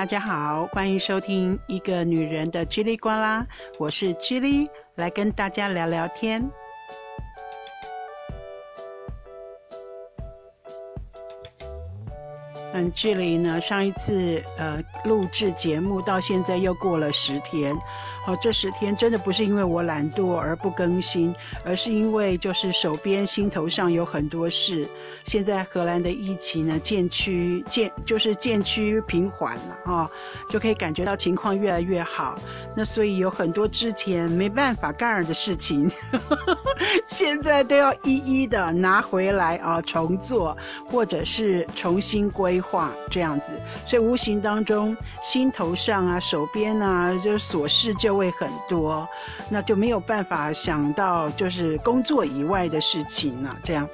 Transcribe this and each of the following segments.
大家好，欢迎收听一个女人的叽里呱啦，我是叽里，来跟大家聊聊天。嗯，距离呢上一次呃录制节目到现在又过了十天。哦，这十天真的不是因为我懒惰而不更新，而是因为就是手边心头上有很多事。现在荷兰的疫情呢渐趋渐就是渐趋平缓了啊，就可以感觉到情况越来越好。那所以有很多之前没办法干的事情，现在都要一一的拿回来啊重做，或者是重新规划这样子。所以无形当中心头上啊手边啊就是琐事就。会很多，那就没有办法想到就是工作以外的事情了。这样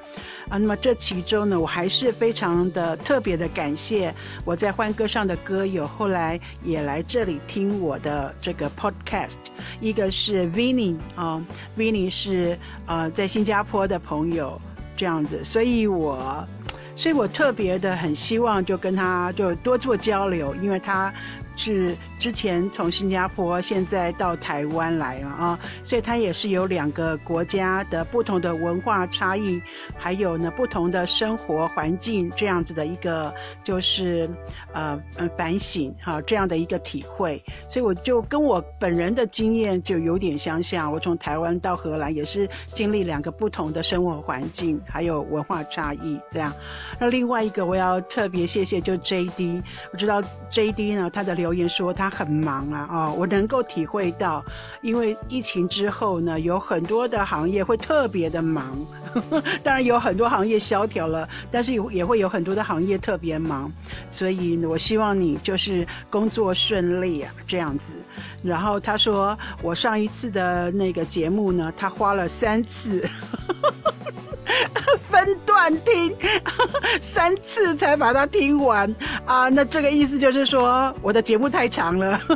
啊，那么这其中呢，我还是非常的特别的感谢我在欢歌上的歌友，后来也来这里听我的这个 podcast。一个是 Vinny 啊，Vinny 是呃在新加坡的朋友，这样子，所以我所以我特别的很希望就跟他就多做交流，因为他是。之前从新加坡，现在到台湾来了啊，所以它也是有两个国家的不同的文化差异，还有呢不同的生活环境这样子的一个就是呃呃反省哈这样的一个体会，所以我就跟我本人的经验就有点相像，我从台湾到荷兰也是经历两个不同的生活环境还有文化差异这样。那另外一个我要特别谢谢就 J D，我知道 J D 呢他的留留言说他。他很忙啊，哦，我能够体会到，因为疫情之后呢，有很多的行业会特别的忙，当然有很多行业萧条了，但是也会有很多的行业特别忙，所以我希望你就是工作顺利啊，这样子。然后他说，我上一次的那个节目呢，他花了三次。分段听三次才把它听完啊！那这个意思就是说我的节节目太长了。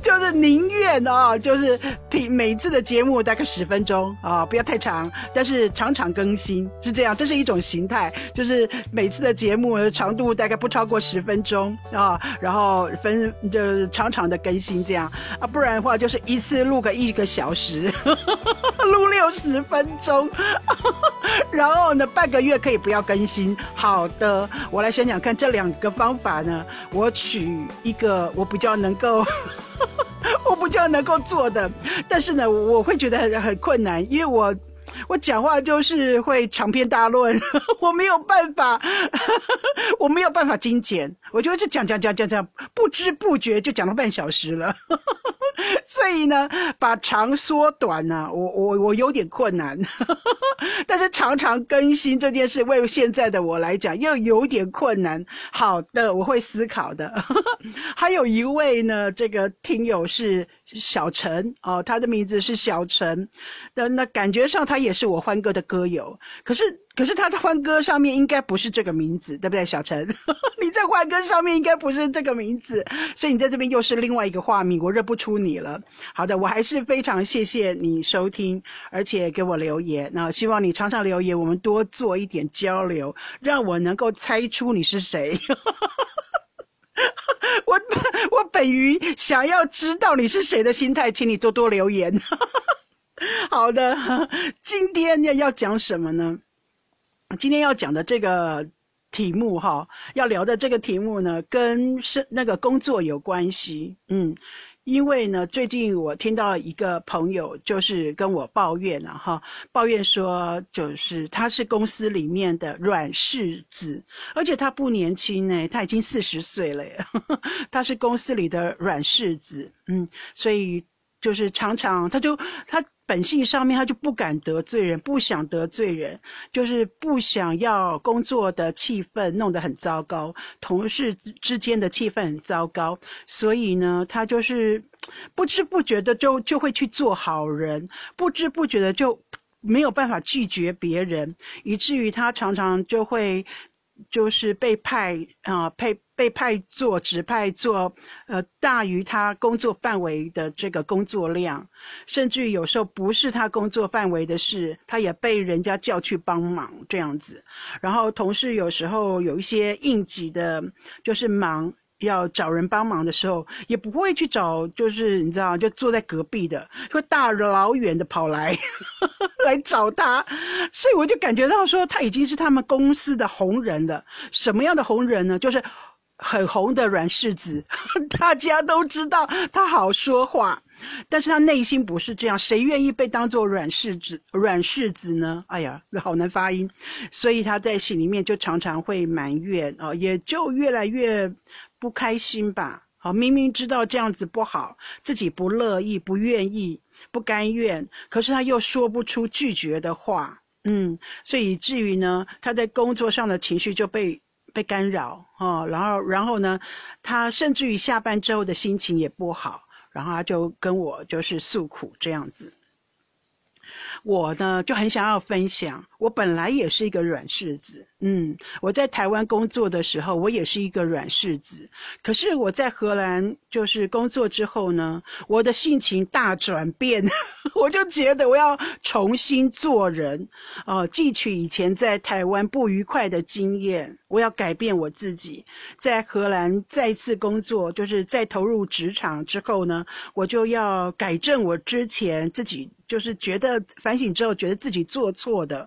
就是宁愿啊，就是平每次的节目大概十分钟啊，不要太长，但是常常更新是这样，这是一种形态，就是每次的节目长度大概不超过十分钟啊，然后分就是常常的更新这样啊，不然的话就是一次录个一个小时，录六十分钟，然后呢半个月可以不要更新。好的，我来想想看这两个方法呢，我取一个我比较能。够，我不叫能够做的，但是呢，我会觉得很很困难，因为我我讲话就是会长篇大论，我没有办法，我没有办法精简，我就是讲讲讲讲讲，不知不觉就讲了半小时了。所以呢，把长缩短呢，我我我有点困难，但是常常更新这件事，为现在的我来讲又有点困难。好的，我会思考的。还有一位呢，这个听友是。小陈哦，他的名字是小陈，那那感觉上他也是我欢歌的歌友，可是可是他在欢歌上面应该不是这个名字，对不对？小陈，你在欢歌上面应该不是这个名字，所以你在这边又是另外一个化名，我认不出你了。好的，我还是非常谢谢你收听，而且给我留言，那希望你常常留言，我们多做一点交流，让我能够猜出你是谁。我 我本于想要知道你是谁的心态，请你多多留言。好的，今天要要讲什么呢？今天要讲的这个题目哈，要聊的这个题目呢，跟是那个工作有关系。嗯。因为呢，最近我听到一个朋友就是跟我抱怨了哈，抱怨说就是他是公司里面的软柿子，而且他不年轻呢，他已经四十岁了，他是公司里的软柿子，嗯，所以就是常常他就他。本性上面，他就不敢得罪人，不想得罪人，就是不想要工作的气氛弄得很糟糕，同事之间的气氛很糟糕，所以呢，他就是不知不觉的就就会去做好人，不知不觉的就没有办法拒绝别人，以至于他常常就会就是被派啊，被被派做指派做，呃，大于他工作范围的这个工作量，甚至有时候不是他工作范围的事，他也被人家叫去帮忙这样子。然后同事有时候有一些应急的，就是忙要找人帮忙的时候，也不会去找，就是你知道，就坐在隔壁的，会大老远的跑来 来找他，所以我就感觉到说，他已经是他们公司的红人了。什么样的红人呢？就是。很红的软柿子，大家都知道他好说话，但是他内心不是这样。谁愿意被当做软柿子？软柿子呢？哎呀，好难发音，所以他在心里面就常常会埋怨啊，也就越来越不开心吧。好，明明知道这样子不好，自己不乐意、不愿意、不甘愿，可是他又说不出拒绝的话，嗯，所以以至于呢，他在工作上的情绪就被。被干扰哦，然后，然后呢，他甚至于下班之后的心情也不好，然后他就跟我就是诉苦这样子。我呢就很想要分享，我本来也是一个软柿子。嗯，我在台湾工作的时候，我也是一个软柿子。可是我在荷兰就是工作之后呢，我的性情大转变，我就觉得我要重新做人，哦，汲取以前在台湾不愉快的经验，我要改变我自己。在荷兰再次工作，就是在投入职场之后呢，我就要改正我之前自己就是觉得反省之后觉得自己做错的。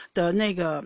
的那个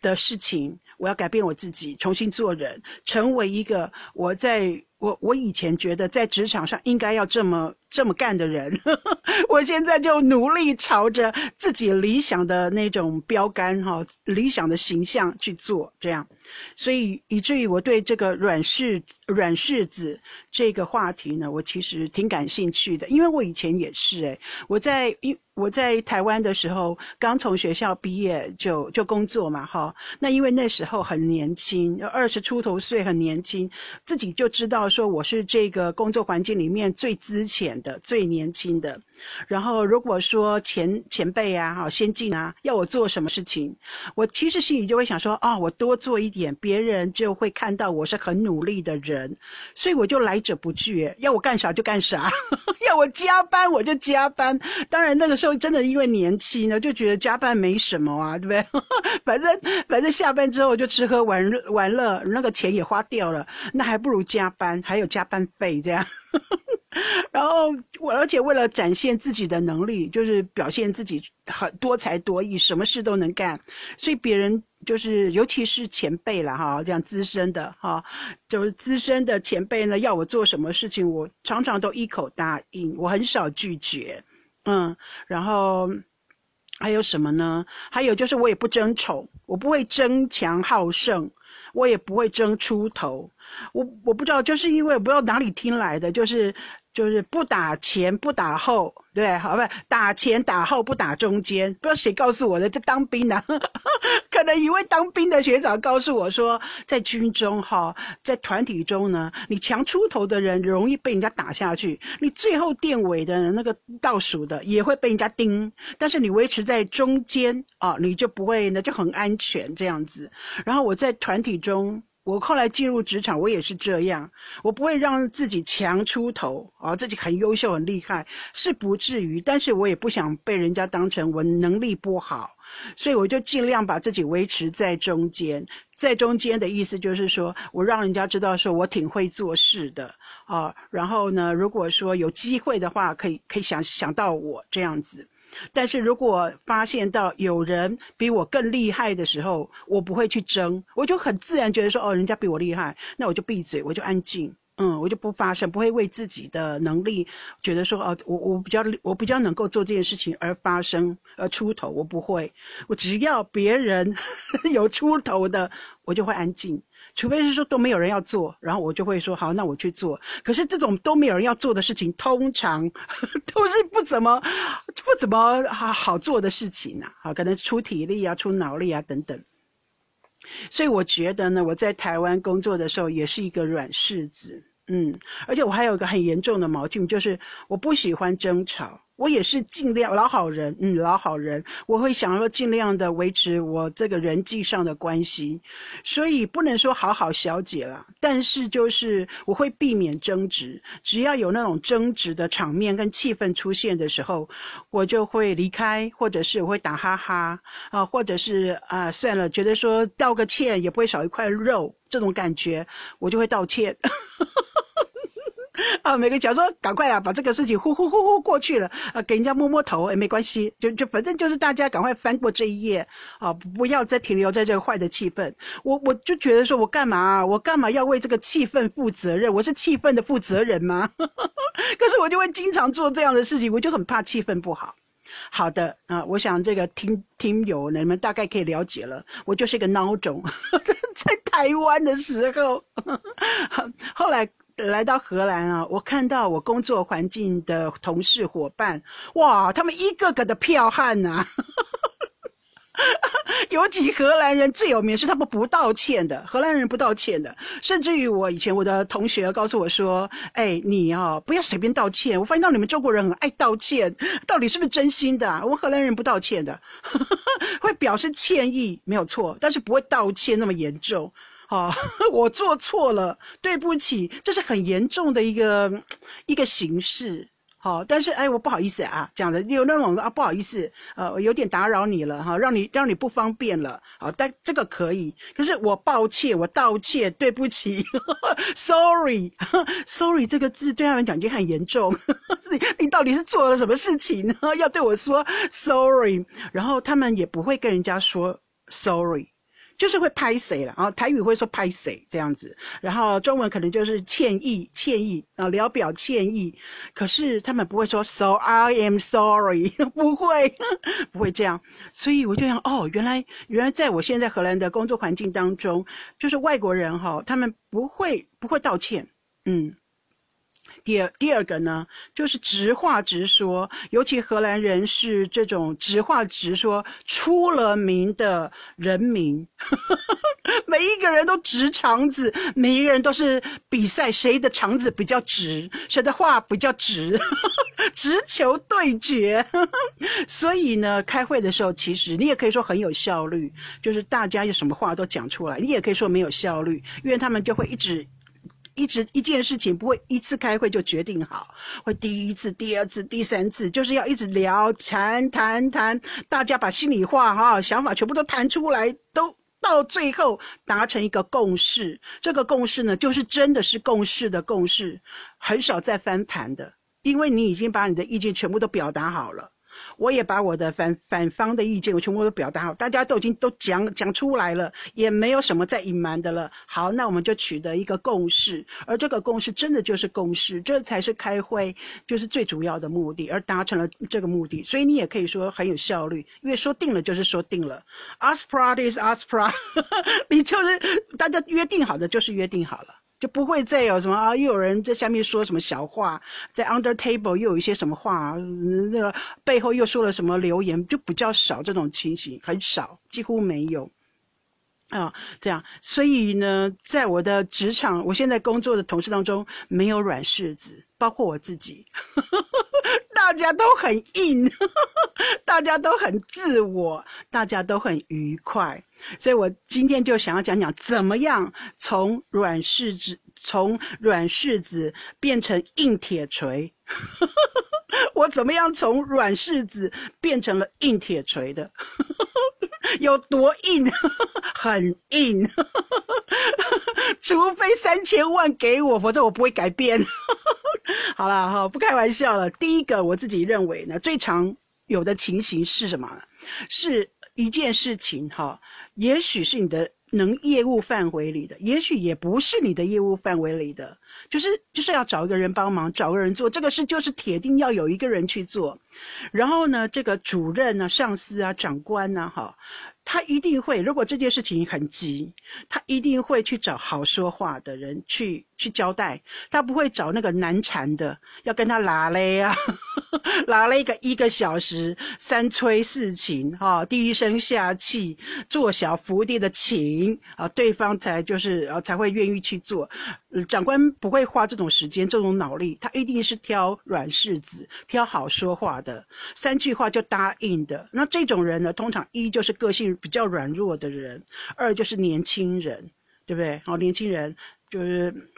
的事情，我要改变我自己，重新做人，成为一个我在我我以前觉得在职场上应该要这么这么干的人，我现在就努力朝着自己理想的那种标杆哈，理想的形象去做，这样，所以以至于我对这个软柿软柿子这个话题呢，我其实挺感兴趣的，因为我以前也是哎，我在因。我在台湾的时候，刚从学校毕业就就就工作嘛，哈。那因为那时候很年轻，二十出头岁，很年轻，自己就知道说我是这个工作环境里面最资浅的、最年轻的。然后如果说前前辈啊、哈先进啊要我做什么事情，我其实心里就会想说啊，我多做一点，别人就会看到我是很努力的人，所以我就来者不拒，要我干啥就干啥，要我加班我就加班。当然那个时候。真的因为年轻呢，就觉得加班没什么啊，对不对？反正反正下班之后就吃喝玩乐玩乐，那个钱也花掉了，那还不如加班，还有加班费这样。然后我而且为了展现自己的能力，就是表现自己很多才多艺，什么事都能干，所以别人就是尤其是前辈了哈，这样资深的哈，就是资深的前辈呢，要我做什么事情，我常常都一口答应，我很少拒绝。嗯，然后还有什么呢？还有就是我也不争宠，我不会争强好胜，我也不会争出头。我我不知道，就是因为不知道哪里听来的，就是。就是不打前不打后，对，好不？打前打后不打中间，不知道谁告诉我的。这当兵的，可能一位当兵的学长告诉我说，在军中哈，在团体中呢，你强出头的人容易被人家打下去，你最后垫尾的那个倒数的也会被人家盯，但是你维持在中间啊，你就不会呢，就很安全这样子。然后我在团体中。我后来进入职场，我也是这样，我不会让自己强出头啊，自己很优秀、很厉害是不至于，但是我也不想被人家当成我能力不好，所以我就尽量把自己维持在中间，在中间的意思就是说我让人家知道说我挺会做事的啊，然后呢，如果说有机会的话，可以可以想想到我这样子。但是如果发现到有人比我更厉害的时候，我不会去争，我就很自然觉得说，哦，人家比我厉害，那我就闭嘴，我就安静，嗯，我就不发声，不会为自己的能力觉得说，哦，我我比较我比较能够做这件事情而发声而出头，我不会，我只要别人 有出头的，我就会安静。除非是说都没有人要做，然后我就会说好，那我去做。可是这种都没有人要做的事情，通常 都是不怎么不怎么好好做的事情呐。好，可能出体力啊，出脑力啊等等。所以我觉得呢，我在台湾工作的时候也是一个软柿子，嗯，而且我还有一个很严重的毛病，就是我不喜欢争吵。我也是尽量老好人，嗯，老好人，我会想说尽量的维持我这个人际上的关系，所以不能说好好小姐了，但是就是我会避免争执，只要有那种争执的场面跟气氛出现的时候，我就会离开，或者是我会打哈哈啊，或者是啊算了，觉得说道个歉也不会少一块肉，这种感觉我就会道歉。啊，每个讲说赶快啊，把这个事情呼呼呼呼过去了，啊，给人家摸摸头也没关系，就就反正就是大家赶快翻过这一页，啊，不要再停留在这个坏的气氛。我我就觉得说，我干嘛，我干嘛要为这个气氛负责任？我是气氛的负责人吗？可是我就会经常做这样的事情，我就很怕气氛不好。好的啊，我想这个听听友你们大概可以了解了，我就是一个孬种，在台湾的时候，后来。来到荷兰啊，我看到我工作环境的同事伙伴，哇，他们一个个的剽悍呐！尤其荷兰人最有名是他们不道歉的，荷兰人不道歉的，甚至于我以前我的同学告诉我说：“哎，你啊，不要随便道歉。”我发现到你们中国人很爱道歉，到底是不是真心的？我们荷兰人不道歉的，会表示歉意，没有错，但是不会道歉那么严重。好，我做错了，对不起，这是很严重的一个一个形式。好，但是哎，我不好意思啊，这样的有那种啊，不好意思，呃，有点打扰你了哈，让你让你不方便了。好，但这个可以，可是我抱歉，我道歉，对不起，sorry，sorry 这个字对他们讲已经很严重。你你到底是做了什么事情呢？要对我说 sorry，然后他们也不会跟人家说 sorry。就是会拍谁了啊？台语会说拍谁这样子，然后中文可能就是歉意，歉意啊，聊表歉意。可是他们不会说 so I am sorry，不会，不会这样。所以我就想，哦，原来原来在我现在荷兰的工作环境当中，就是外国人哈，他们不会不会道歉，嗯。第二第二个呢，就是直话直说，尤其荷兰人是这种直话直说出了名的人民，每一个人都直肠子，每一个人都是比赛谁的肠子比较直，谁的话比较直，直球对决。所以呢，开会的时候，其实你也可以说很有效率，就是大家有什么话都讲出来；你也可以说没有效率，因为他们就会一直。一直一件事情不会一次开会就决定好，会第一次、第二次、第三次，就是要一直聊谈谈谈，大家把心里话哈想法全部都谈出来，都到最后达成一个共识。这个共识呢，就是真的是共识的共识，很少再翻盘的，因为你已经把你的意见全部都表达好了。我也把我的反反方的意见，我全部都表达好，大家都已经都讲讲出来了，也没有什么再隐瞒的了。好，那我们就取得一个共识，而这个共识真的就是共识，这才是开会就是最主要的目的，而达成了这个目的，所以你也可以说很有效率，因为说定了就是说定了，aspra is aspra，你就是大家约定好的就是约定好了。就不会再有什么啊，又有人在下面说什么小话，在 under table 又有一些什么话，那个背后又说了什么留言，就比较少这种情形，很少，几乎没有。啊，这样，所以呢，在我的职场，我现在工作的同事当中，没有软柿子，包括我自己，大家都很硬，大家都很自我，大家都很愉快，所以我今天就想要讲讲，怎么样从软柿子，从软柿子变成硬铁锤。我怎么样从软柿子变成了硬铁锤的？有多硬？很硬。除非三千万给我，否则我不会改变。好了哈，不开玩笑了。第一个，我自己认为呢，最常有的情形是什么？是一件事情哈，也许是你的。能业务范围里的，也许也不是你的业务范围里的，就是就是要找一个人帮忙，找个人做这个事，就是铁定要有一个人去做。然后呢，这个主任啊、上司啊、长官啊，哈。他一定会，如果这件事情很急，他一定会去找好说话的人去去交代。他不会找那个难缠的，要跟他拉嘞啊，拉了一个一个小时，三催四请，哈，低声下气，做小伏低的请啊，对方才就是呃才会愿意去做。长官不会花这种时间、这种脑力，他一定是挑软柿子、挑好说话的，三句话就答应的。那这种人呢，通常一就是个性比较软弱的人，二就是年轻人，对不对？好，年轻人就是。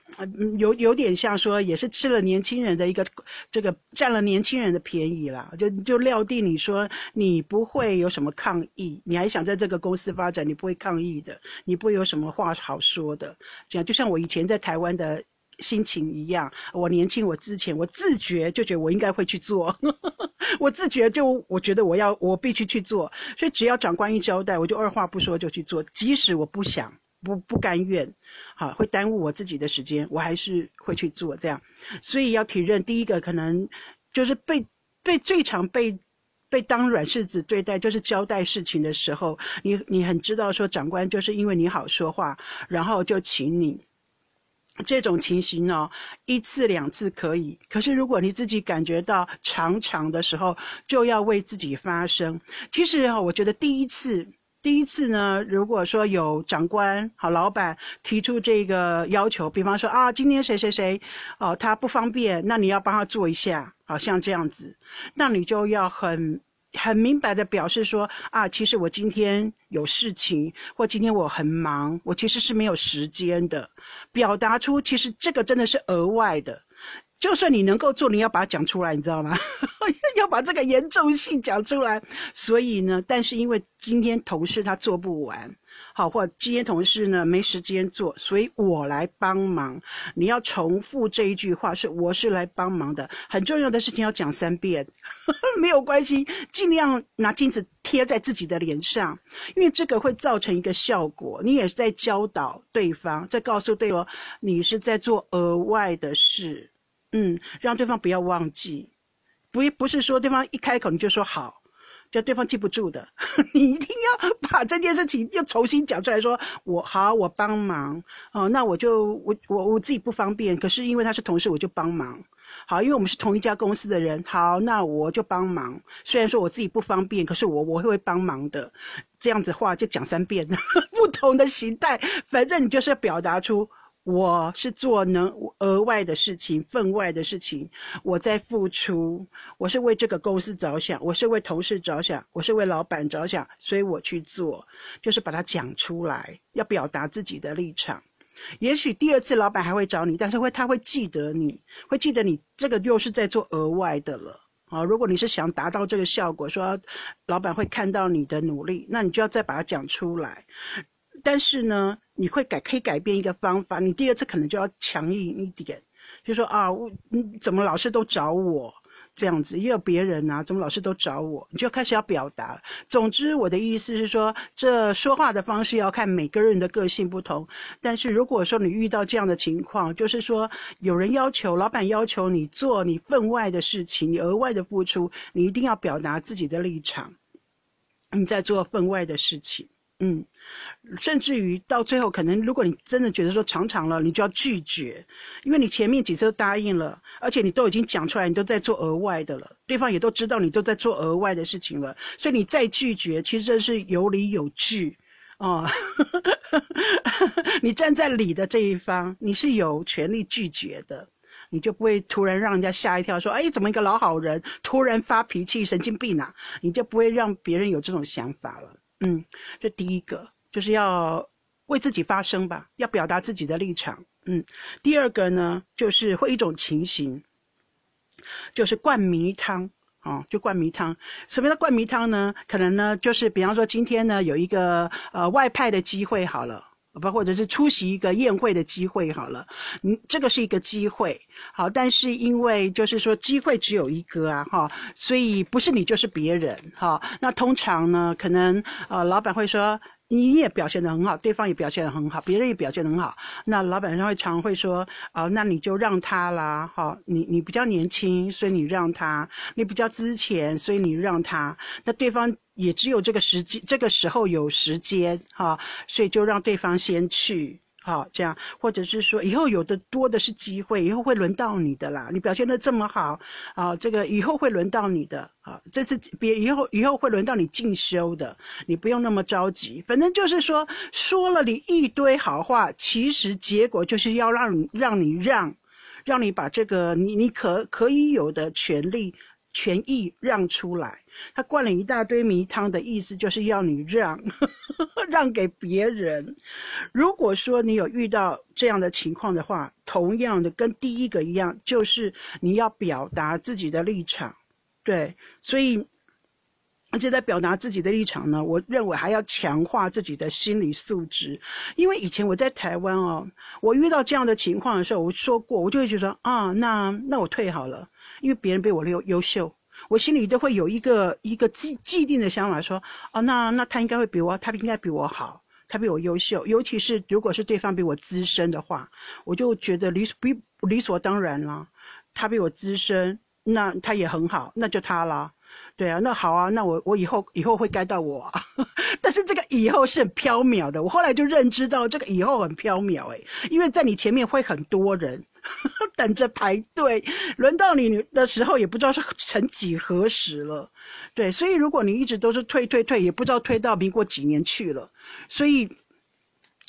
有有点像说，也是吃了年轻人的一个这个占了年轻人的便宜啦，就就料定你说你不会有什么抗议，你还想在这个公司发展，你不会抗议的，你不会有什么话好说的。这样就像我以前在台湾的心情一样，我年轻，我之前我自觉就觉得我应该会去做，我自觉就我觉得我要我必须去做，所以只要长官一交代，我就二话不说就去做，即使我不想。不不甘愿，好会耽误我自己的时间，我还是会去做这样，所以要体认第一个可能就是被被最常被被当软柿子对待，就是交代事情的时候，你你很知道说长官就是因为你好说话，然后就请你这种情形呢，一次两次可以，可是如果你自己感觉到常常的时候，就要为自己发声。其实哈，我觉得第一次。第一次呢，如果说有长官、好老板提出这个要求，比方说啊，今天谁谁谁，哦，他不方便，那你要帮他做一下，好像这样子，那你就要很很明白的表示说啊，其实我今天有事情，或今天我很忙，我其实是没有时间的，表达出其实这个真的是额外的。就算你能够做，你要把它讲出来，你知道吗？要把这个严重性讲出来。所以呢，但是因为今天同事他做不完，好，或今天同事呢没时间做，所以我来帮忙。你要重复这一句话，是我是来帮忙的。很重要的事情要讲三遍，没有关系，尽量拿镜子贴在自己的脸上，因为这个会造成一个效果。你也是在教导对方，在告诉对方，你是在做额外的事。嗯，让对方不要忘记，不不是说对方一开口你就说好，叫对方记不住的。你一定要把这件事情又重新讲出来，说我好，我帮忙哦。那我就我我我自己不方便，可是因为他是同事，我就帮忙。好，因为我们是同一家公司的人，好，那我就帮忙。虽然说我自己不方便，可是我我会帮忙的。这样子话就讲三遍，不同的形态，反正你就是要表达出。我是做能额外的事情、分外的事情，我在付出，我是为这个公司着想，我是为同事着想，我是为老板着想，所以我去做，就是把它讲出来，要表达自己的立场。也许第二次老板还会找你，但是会他会记得你，会记得你这个又是在做额外的了。啊，如果你是想达到这个效果，说老板会看到你的努力，那你就要再把它讲出来。但是呢，你会改可以改变一个方法，你第二次可能就要强硬一点，就说啊，我你怎么老是都找我这样子，也有别人啊，怎么老是都找我？你就开始要表达。总之，我的意思是说，这说话的方式要看每个人的个性不同。但是如果说你遇到这样的情况，就是说有人要求老板要求你做你分外的事情，你额外的付出，你一定要表达自己的立场，你在做分外的事情。嗯，甚至于到最后，可能如果你真的觉得说长长了，你就要拒绝，因为你前面几次都答应了，而且你都已经讲出来，你都在做额外的了，对方也都知道你都在做额外的事情了，所以你再拒绝，其实这是有理有据，哦，你站在理的这一方，你是有权利拒绝的，你就不会突然让人家吓一跳，说，哎，怎么一个老好人突然发脾气，神经病啊？你就不会让别人有这种想法了。嗯，这第一个就是要为自己发声吧，要表达自己的立场。嗯，第二个呢，就是会一种情形，就是灌迷汤啊，就灌迷汤。什么叫灌迷汤呢？可能呢，就是比方说今天呢有一个呃外派的机会好了，不或者是出席一个宴会的机会好了，嗯，这个是一个机会，好，但是因为就是说机会只有一个啊，哈，所以不是你就是别人，哈，那通常呢，可能呃老板会说。你也表现得很好，对方也表现得很好，别人也表现得很好。那老板会常会说，啊，那你就让他啦，哈，你你比较年轻，所以你让他；你比较之前，所以你让他。那对方也只有这个时机，这个时候有时间，哈，所以就让对方先去。好，这样，或者是说以后有的多的是机会，以后会轮到你的啦。你表现的这么好，啊，这个以后会轮到你的，啊，这次别以后以后会轮到你进修的，你不用那么着急。反正就是说说了你一堆好话，其实结果就是要让让你让，让你把这个你你可可以有的权利。权益让出来，他灌了一大堆迷汤的意思，就是要你让，让给别人。如果说你有遇到这样的情况的话，同样的跟第一个一样，就是你要表达自己的立场，对，所以而且在表达自己的立场呢，我认为还要强化自己的心理素质，因为以前我在台湾哦，我遇到这样的情况的时候，我说过，我就会觉得啊，那那我退好了。因为别人比我优优秀，我心里都会有一个一个既既定的想法，说，哦，那那他应该会比我，他应该比我好，他比我优秀，尤其是如果是对方比我资深的话，我就觉得理比理所当然了，他比我资深，那他也很好，那就他了。对啊，那好啊，那我我以后以后会该到我，啊 但是这个以后是很缥缈的。我后来就认知到这个以后很缥缈，哎，因为在你前面会很多人 等着排队，轮到你的时候也不知道是曾几何时了。对，所以如果你一直都是退退退，也不知道退到民国几年去了，所以。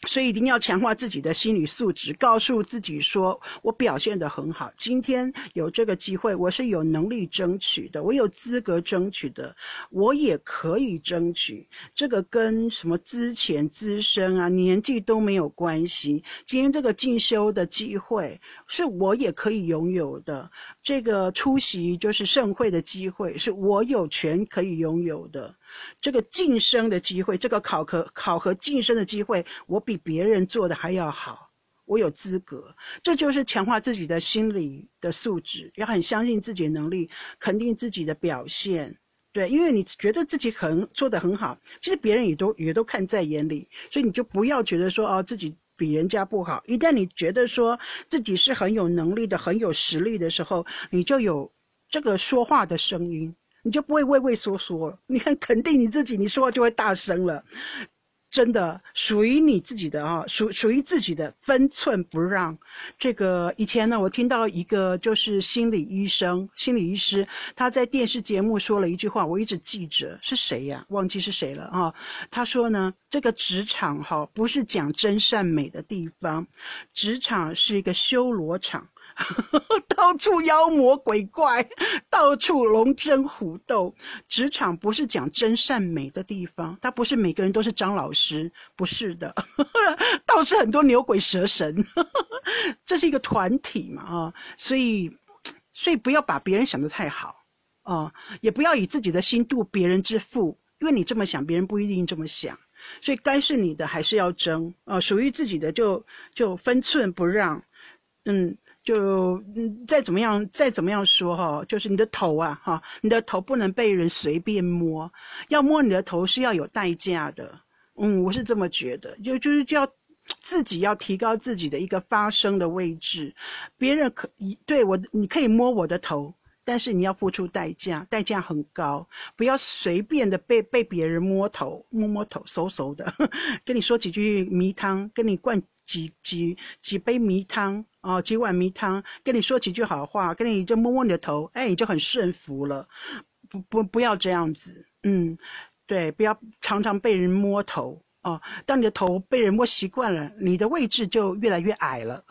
所以一定要强化自己的心理素质，告诉自己说：“我表现得很好，今天有这个机会，我是有能力争取的，我有资格争取的，我也可以争取。这个跟什么资浅、资深啊、年纪都没有关系。今天这个进修的机会是我也可以拥有的，这个出席就是盛会的机会是我有权可以拥有的。”这个晋升的机会，这个考核考核晋升的机会，我比别人做的还要好，我有资格。这就是强化自己的心理的素质，要很相信自己的能力，肯定自己的表现。对，因为你觉得自己很做得很好，其实别人也都也都看在眼里，所以你就不要觉得说哦自己比人家不好。一旦你觉得说自己是很有能力的、很有实力的时候，你就有这个说话的声音。你就不会畏畏缩缩了，你很肯定你自己，你说话就会大声了，真的属于你自己的啊，属属于自己的分寸不让。这个以前呢，我听到一个就是心理医生、心理医师，他在电视节目说了一句话，我一直记着，是谁呀？忘记是谁了啊？他说呢，这个职场哈不是讲真善美的地方，职场是一个修罗场。到处妖魔鬼怪，到处龙争虎斗。职场不是讲真善美的地方，它不是每个人都是张老师，不是的，倒是很多牛鬼蛇神。这是一个团体嘛啊，所以，所以不要把别人想得太好啊，也不要以自己的心度别人之腹，因为你这么想，别人不一定这么想。所以该是你的还是要争啊，属于自己的就就分寸不让，嗯。就嗯，再怎么样，再怎么样说哈，就是你的头啊，哈，你的头不能被人随便摸，要摸你的头是要有代价的。嗯，我是这么觉得，就就是叫自己要提高自己的一个发声的位置。别人可以对我，你可以摸我的头，但是你要付出代价，代价很高，不要随便的被被别人摸头，摸摸头，嗖嗖的，跟你说几句迷汤，跟你灌。几几几杯米汤啊，几碗米汤，跟你说几句好话，跟你就摸摸你的头，哎，你就很顺服了。不不不要这样子，嗯，对，不要常常被人摸头哦。当你的头被人摸习惯了，你的位置就越来越矮了。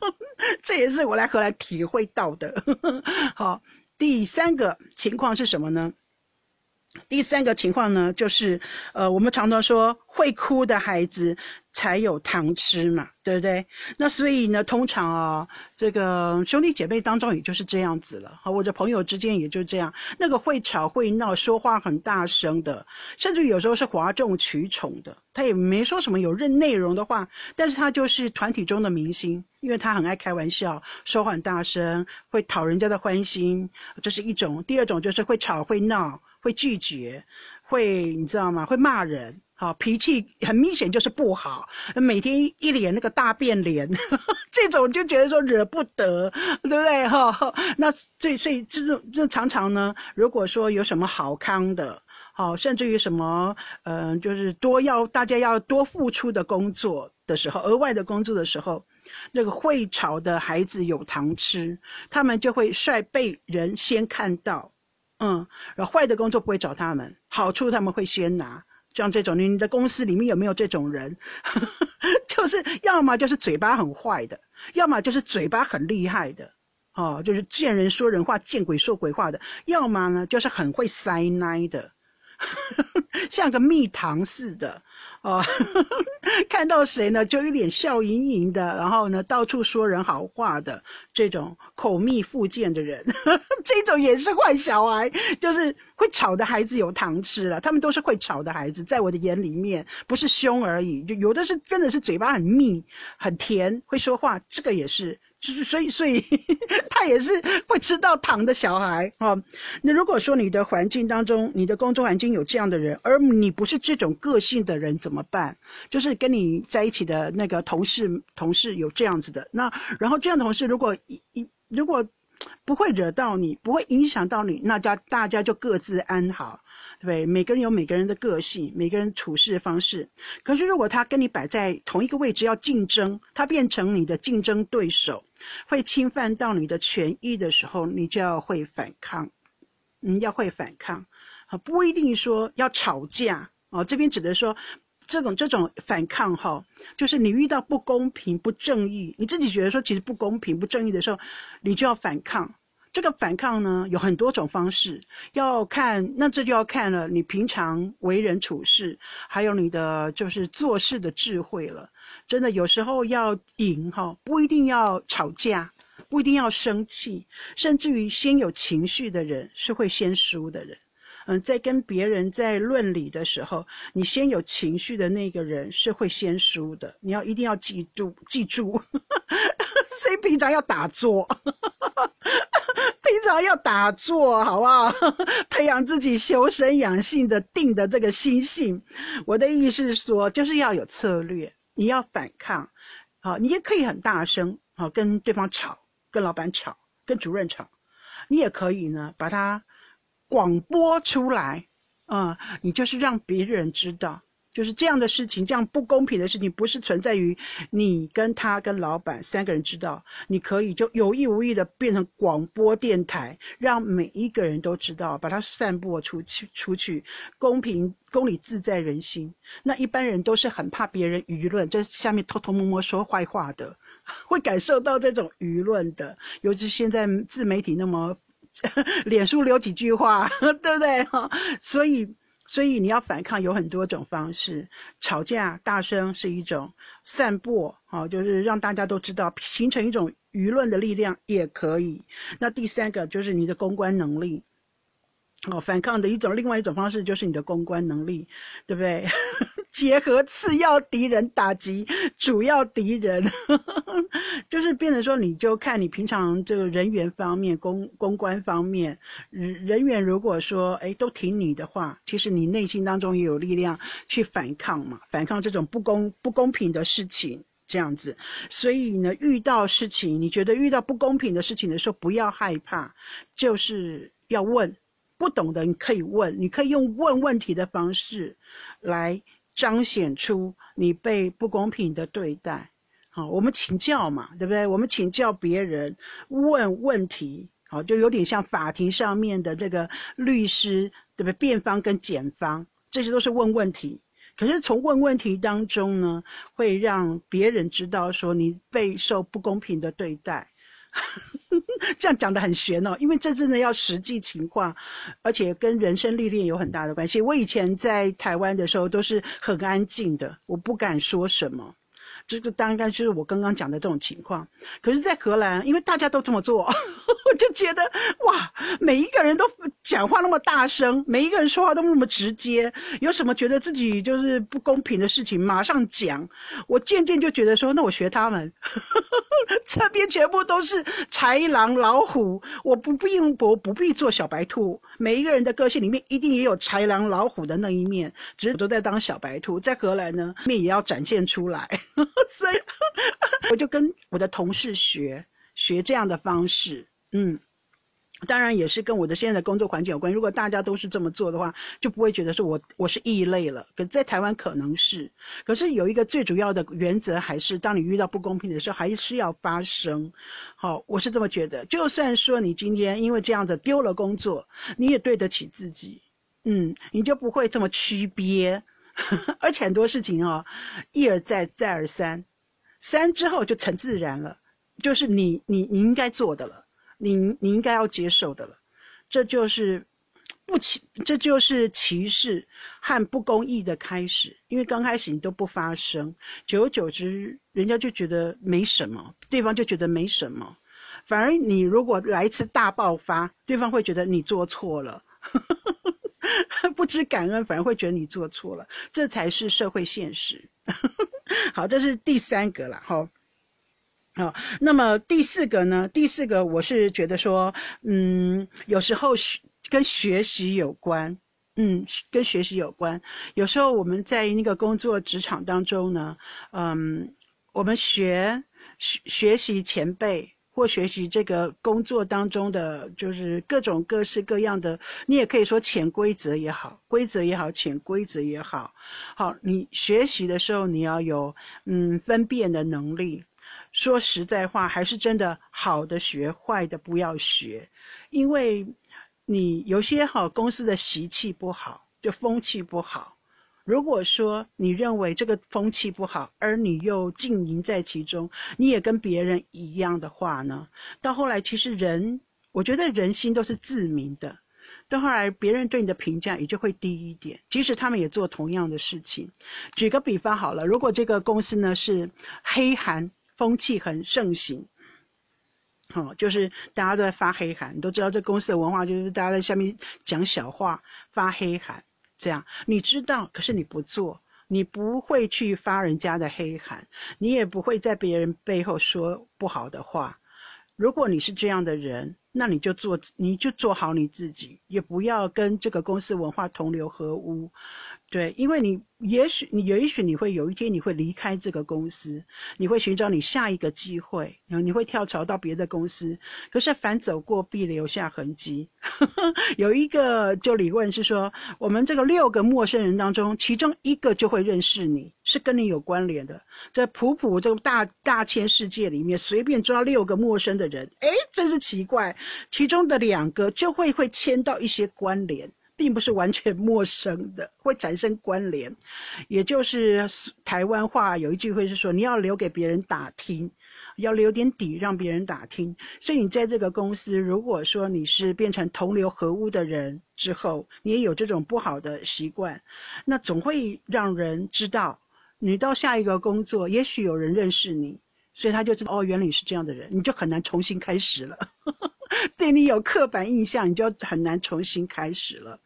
这也是我来荷兰体会到的。好，第三个情况是什么呢？第三个情况呢，就是，呃，我们常常说会哭的孩子才有糖吃嘛，对不对？那所以呢，通常啊，这个兄弟姐妹当中也就是这样子了，好，我的朋友之间也就这样，那个会吵会闹、说话很大声的，甚至有时候是哗众取宠的，他也没说什么有认内容的话，但是他就是团体中的明星，因为他很爱开玩笑，说话很大声，会讨人家的欢心，这是一种；第二种就是会吵会闹。会拒绝，会你知道吗？会骂人，好脾气很明显就是不好，每天一脸那个大变脸，这种就觉得说惹不得，对不对？哈，那所以所以这种就常常呢，如果说有什么好康的，好，甚至于什么，嗯，就是多要大家要多付出的工作。的时候，额外的工作的时候，那个会吵的孩子有糖吃，他们就会率被人先看到，嗯，然后坏的工作不会找他们，好处他们会先拿。像这种，你的公司里面有没有这种人？就是要么就是嘴巴很坏的，要么就是嘴巴很厉害的，哦，就是见人说人话，见鬼说鬼话的，要么呢就是很会塞奶的。像个蜜糖似的哦，看到谁呢，就一脸笑盈盈的，然后呢，到处说人好话的这种口蜜腹剑的人，这种也是坏小孩，就是会吵的孩子有糖吃了。他们都是会吵的孩子，在我的眼里面，不是凶而已，就有的是真的是嘴巴很蜜、很甜，会说话，这个也是。是所以，所以 他也是会吃到糖的小孩啊。那如果说你的环境当中，你的工作环境有这样的人，而你不是这种个性的人，怎么办？就是跟你在一起的那个同事，同事有这样子的，那然后这样的同事，如果一如果不会惹到你，不会影响到你，那家大家就各自安好。对，每个人有每个人的个性，每个人处事方式。可是，如果他跟你摆在同一个位置要竞争，他变成你的竞争对手，会侵犯到你的权益的时候，你就要会反抗。嗯，要会反抗，啊，不一定说要吵架哦。这边指的说，这种这种反抗哈，就是你遇到不公平、不正义，你自己觉得说其实不公平、不正义的时候，你就要反抗。这个反抗呢，有很多种方式，要看那这就要看了你平常为人处事，还有你的就是做事的智慧了。真的有时候要赢哈，不一定要吵架，不一定要生气，甚至于先有情绪的人是会先输的人。嗯，在跟别人在论理的时候，你先有情绪的那个人是会先输的。你要一定要记住，记住，所以平常要打坐。平常要打坐，好不好？培养自己修身养性的定的这个心性。我的意思是说，就是要有策略，你要反抗。好，你也可以很大声，好跟对方吵，跟老板吵，跟主任吵。你也可以呢，把它广播出来，啊，你就是让别人知道。就是这样的事情，这样不公平的事情，不是存在于你跟他跟老板三个人知道，你可以就有意无意的变成广播电台，让每一个人都知道，把它散播出去，出去，公平公理自在人心。那一般人都是很怕别人舆论，在下面偷偷摸摸说坏话的，会感受到这种舆论的。尤其现在自媒体那么，脸书留几句话，对不对？所以。所以你要反抗有很多种方式，吵架大声是一种，散播好就是让大家都知道，形成一种舆论的力量也可以。那第三个就是你的公关能力。哦，反抗的一种，另外一种方式就是你的公关能力，对不对？结合次要敌人打击主要敌人，就是变成说，你就看你平常这个人员方面、公公关方面，人人员如果说哎都挺你的话，其实你内心当中也有力量去反抗嘛，反抗这种不公不公平的事情，这样子。所以呢，遇到事情，你觉得遇到不公平的事情的时候，不要害怕，就是要问。不懂的你可以问，你可以用问问题的方式，来彰显出你被不公平的对待。好，我们请教嘛，对不对？我们请教别人，问问题，好，就有点像法庭上面的这个律师，对不对？辩方跟检方，这些都是问问题。可是从问问题当中呢，会让别人知道说你备受不公平的对待。这样讲的很玄哦，因为这真的要实际情况，而且跟人生历练有很大的关系。我以前在台湾的时候都是很安静的，我不敢说什么。这个当然就是我刚刚讲的这种情况，可是，在荷兰，因为大家都这么做，我就觉得哇，每一个人都讲话那么大声，每一个人说话都那么直接，有什么觉得自己就是不公平的事情，马上讲。我渐渐就觉得说，那我学他们，这边全部都是豺狼老虎，我不必我不必做小白兔。每一个人的个性里面一定也有豺狼老虎的那一面，只是都在当小白兔，在荷兰呢，面也要展现出来。所 以我就跟我的同事学学这样的方式，嗯，当然也是跟我的现在的工作环境有关。如果大家都是这么做的话，就不会觉得是我我是异类了。可在台湾可能是，可是有一个最主要的原则，还是当你遇到不公平的时候，还是要发声。好，我是这么觉得。就算说你今天因为这样子丢了工作，你也对得起自己，嗯，你就不会这么区别。而且很多事情哦，一而再，再而三，三之后就成自然了，就是你你你应该做的了。你你应该要接受的了，这就是不歧，这就是歧视和不公义的开始。因为刚开始你都不发声，久而久之，人家就觉得没什么，对方就觉得没什么。反而你如果来一次大爆发，对方会觉得你做错了，不知感恩，反而会觉得你做错了。这才是社会现实。好，这是第三个了，好。好，那么第四个呢？第四个我是觉得说，嗯，有时候学跟学习有关，嗯，跟学习有关。有时候我们在那个工作职场当中呢，嗯，我们学学学习前辈或学习这个工作当中的，就是各种各式各样的，你也可以说潜规则也好，规则也好，潜规则也好，好，你学习的时候你要有嗯分辨的能力。说实在话，还是真的好的学，坏的不要学，因为你有些好公司的习气不好，就风气不好。如果说你认为这个风气不好，而你又经营在其中，你也跟别人一样的话呢？到后来，其实人，我觉得人心都是自明的，到后来别人对你的评价也就会低一点，即使他们也做同样的事情。举个比方好了，如果这个公司呢是黑韩。风气很盛行，好，就是大家都在发黑函，你都知道这公司的文化就是大家在下面讲小话、发黑函，这样你知道，可是你不做，你不会去发人家的黑函，你也不会在别人背后说不好的话。如果你是这样的人，那你就做，你就做好你自己，也不要跟这个公司文化同流合污。对，因为你也许你也许你会有一天你会离开这个公司，你会寻找你下一个机会，然后你会跳槽到别的公司。可是凡走过必留下痕迹。有一个就理论是说，我们这个六个陌生人当中，其中一个就会认识你，是跟你有关联的。在普普这个大大千世界里面，随便抓六个陌生的人，哎，真是奇怪，其中的两个就会会牵到一些关联。并不是完全陌生的，会产生关联，也就是台湾话有一句会是说，你要留给别人打听，要留点底让别人打听。所以你在这个公司，如果说你是变成同流合污的人之后，你也有这种不好的习惯，那总会让人知道，你到下一个工作，也许有人认识你，所以他就知道哦，原来你是这样的人，你就很难重新开始了。对你有刻板印象，你就很难重新开始了。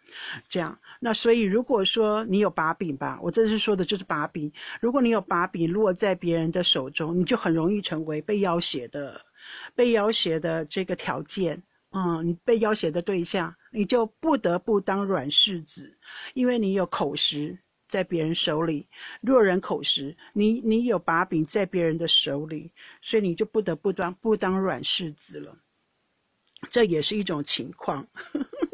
这样，那所以如果说你有把柄吧，我这次说的就是把柄。如果你有把柄落在别人的手中，你就很容易成为被要挟的、被要挟的这个条件。嗯，你被要挟的对象，你就不得不当软柿子，因为你有口实在别人手里，弱人口实，你你有把柄在别人的手里，所以你就不得不当不当软柿子了。这也是一种情况，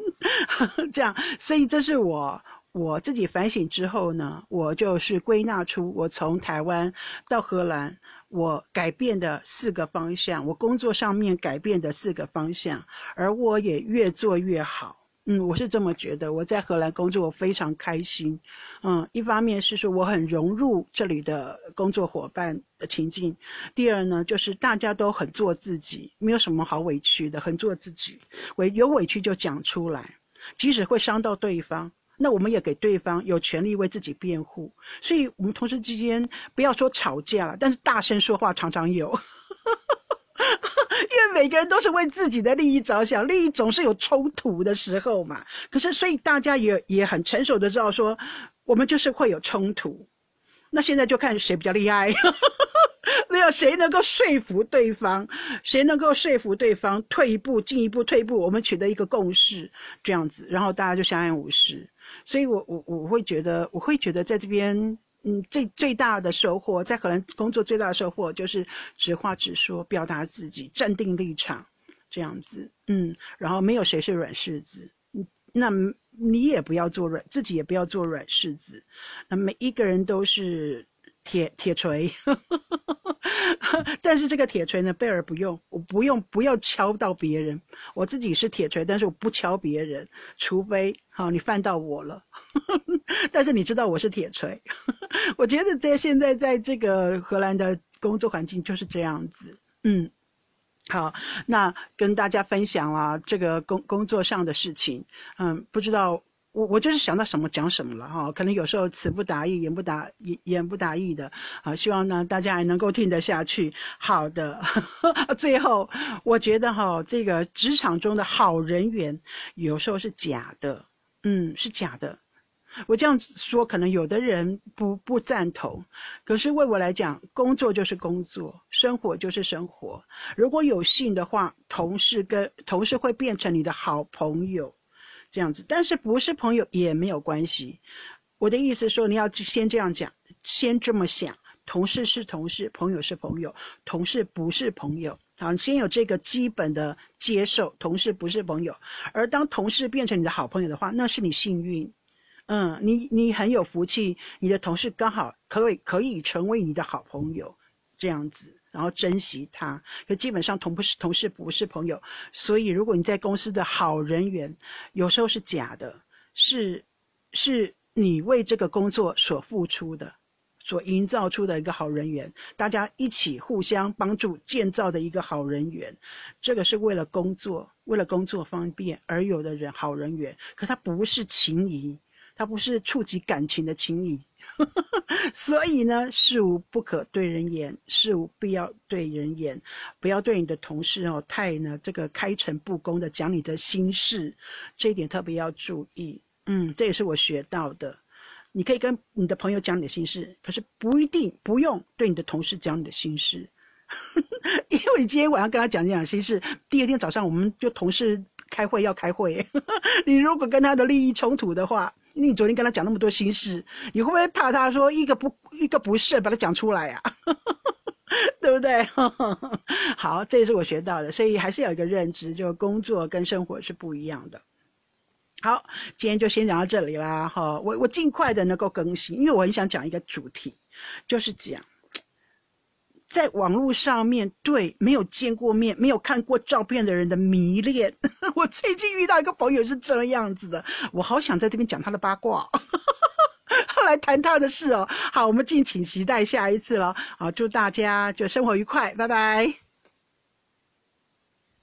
这样，所以这是我我自己反省之后呢，我就是归纳出我从台湾到荷兰，我改变的四个方向，我工作上面改变的四个方向，而我也越做越好。嗯，我是这么觉得。我在荷兰工作，我非常开心。嗯，一方面是说我很融入这里的工作伙伴的情境；第二呢，就是大家都很做自己，没有什么好委屈的，很做自己。委有委屈就讲出来，即使会伤到对方，那我们也给对方有权利为自己辩护。所以，我们同事之间不要说吵架了，但是大声说话常常有。因为每个人都是为自己的利益着想，利益总是有冲突的时候嘛。可是，所以大家也也很成熟的知道说，我们就是会有冲突。那现在就看谁比较厉害，没有谁能够说服对方，谁能够说服对方退一步、进一步、退一步，我们取得一个共识，这样子，然后大家就相安无事。所以我我我会觉得，我会觉得在这边。嗯，最最大的收获，在荷兰工作最大的收获就是直话直说，表达自己，站定立场，这样子，嗯，然后没有谁是软柿子，那你也不要做软，自己也不要做软柿子，那每一个人都是铁铁锤，但是这个铁锤呢，贝尔不用，我不用，不要敲到别人，我自己是铁锤，但是我不敲别人，除非好你犯到我了，但是你知道我是铁锤，我觉得在现在在这个荷兰的工作环境就是这样子，嗯。好，那跟大家分享了这个工工作上的事情，嗯，不知道我我就是想到什么讲什么了哈，可能有时候词不达意，言不达言言不达意的，啊，希望呢大家还能够听得下去。好的，最后我觉得哈，这个职场中的好人缘有时候是假的，嗯，是假的。我这样说，可能有的人不不赞同，可是为我来讲，工作就是工作，生活就是生活。如果有幸的话，同事跟同事会变成你的好朋友，这样子。但是不是朋友也没有关系。我的意思说，你要先这样讲，先这么想：同事是同事，朋友是朋友，同事不是朋友。好，先有这个基本的接受，同事不是朋友。而当同事变成你的好朋友的话，那是你幸运。嗯，你你很有福气，你的同事刚好可以可以成为你的好朋友，这样子，然后珍惜他。可基本上同不是同事不是朋友，所以如果你在公司的好人缘，有时候是假的，是是你为这个工作所付出的，所营造出的一个好人缘，大家一起互相帮助建造的一个好人缘，这个是为了工作，为了工作方便而有的人好人缘，可他不是情谊。它不是触及感情的情谊，所以呢，事无不可对人言，事无必要对人言，不要对你的同事哦太呢这个开诚布公的讲你的心事，这一点特别要注意。嗯，这也是我学到的。你可以跟你的朋友讲你的心事，可是不一定不用对你的同事讲你的心事，因为你今天晚上跟他讲讲心事，第二天早上我们就同事开会要开会，你如果跟他的利益冲突的话。你昨天跟他讲那么多心事，你会不会怕他说一个不一个不是把他讲出来呀？对不对？好，这也是我学到的，所以还是有一个认知，就是工作跟生活是不一样的。好，今天就先讲到这里啦。哈，我我尽快的能够更新，因为我很想讲一个主题，就是讲。在网络上面对没有见过面、没有看过照片的人的迷恋，我最近遇到一个朋友是这样子的，我好想在这边讲他的八卦，来谈他的事哦。好，我们敬请期待下一次了。好，祝大家就生活愉快，拜拜。